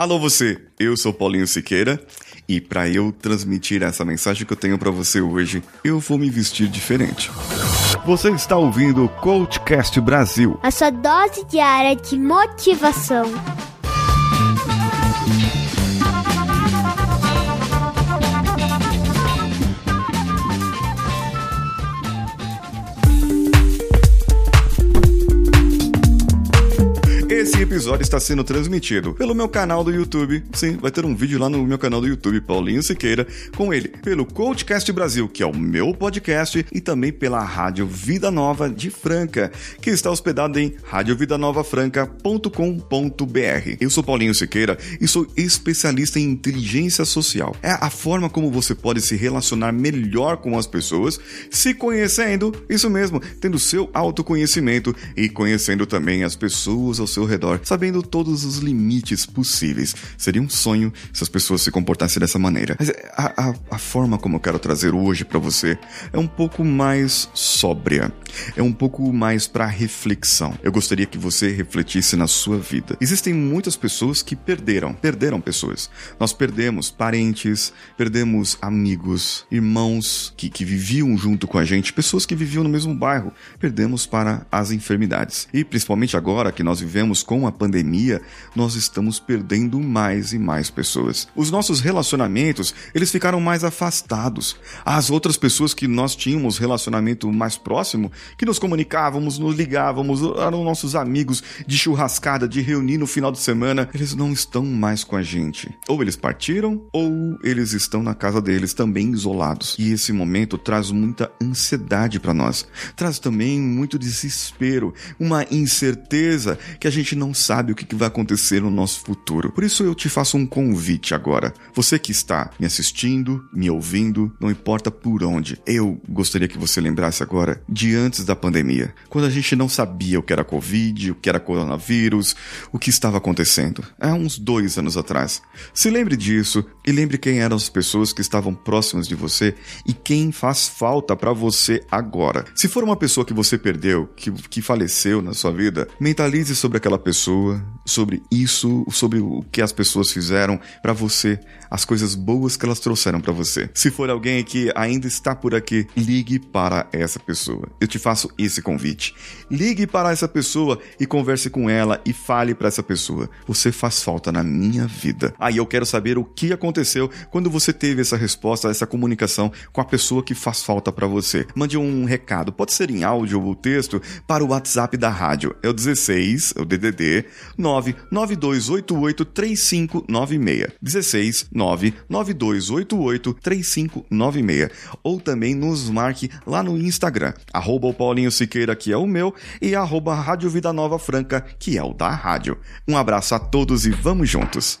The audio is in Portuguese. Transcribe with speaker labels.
Speaker 1: Alô você, eu sou Paulinho Siqueira e para eu transmitir essa mensagem que eu tenho para você hoje, eu vou me vestir diferente. Você está ouvindo o Coachcast Brasil.
Speaker 2: A sua dose diária de motivação.
Speaker 1: Episódio está sendo transmitido pelo meu canal do YouTube. Sim, vai ter um vídeo lá no meu canal do YouTube, Paulinho Siqueira, com ele, pelo Coachcast Brasil, que é o meu podcast, e também pela Rádio Vida Nova de Franca, que está hospedada em radiovidanovafranca.com.br. Eu sou Paulinho Siqueira e sou especialista em inteligência social. É a forma como você pode se relacionar melhor com as pessoas, se conhecendo, isso mesmo, tendo seu autoconhecimento e conhecendo também as pessoas ao seu redor, sabendo todos os limites possíveis. Seria um sonho se as pessoas se comportassem dessa maneira. Mas a, a, a forma como eu quero trazer hoje para você é um pouco mais sóbria, é um pouco mais para reflexão. Eu gostaria que você refletisse na sua vida. Existem muitas pessoas que perderam, perderam pessoas. Nós perdemos parentes, perdemos amigos, irmãos que, que viviam junto com a gente, pessoas que viviam no mesmo bairro. Perdemos para as enfermidades. E principalmente agora que nós vivemos com a pandemia, nós estamos perdendo mais e mais pessoas. Os nossos relacionamentos, eles ficaram mais afastados. As outras pessoas que nós tínhamos relacionamento mais próximo, que nos comunicávamos, nos ligávamos, eram nossos amigos de churrascada, de reunir no final de semana, eles não estão mais com a gente. Ou eles partiram, ou eles estão na casa deles também isolados. E esse momento traz muita ansiedade para nós. Traz também muito desespero, uma incerteza que a gente gente não sabe o que vai acontecer no nosso futuro. Por isso eu te faço um convite agora. Você que está me assistindo, me ouvindo, não importa por onde, eu gostaria que você lembrasse agora de antes da pandemia, quando a gente não sabia o que era Covid, o que era coronavírus, o que estava acontecendo. Há uns dois anos atrás. Se lembre disso e lembre quem eram as pessoas que estavam próximas de você e quem faz falta para você agora. Se for uma pessoa que você perdeu, que, que faleceu na sua vida, mentalize sobre aquela pessoa, sobre isso, sobre o que as pessoas fizeram para você, as coisas boas que elas trouxeram para você. Se for alguém que ainda está por aqui, ligue para essa pessoa. Eu te faço esse convite. Ligue para essa pessoa e converse com ela e fale para essa pessoa. Você faz falta na minha vida. Aí eu quero saber o que aconteceu quando você teve essa resposta, essa comunicação com a pessoa que faz falta para você. Mande um recado, pode ser em áudio ou texto, para o WhatsApp da rádio. É o 16, é o DDD 992883596. 16 992883596. Ou também nos marque lá no Instagram, arroba o Paulinho Siqueira, que é o meu, e arroba Rádio Vida Nova Franca, que é o da rádio. Um abraço a todos e vamos juntos!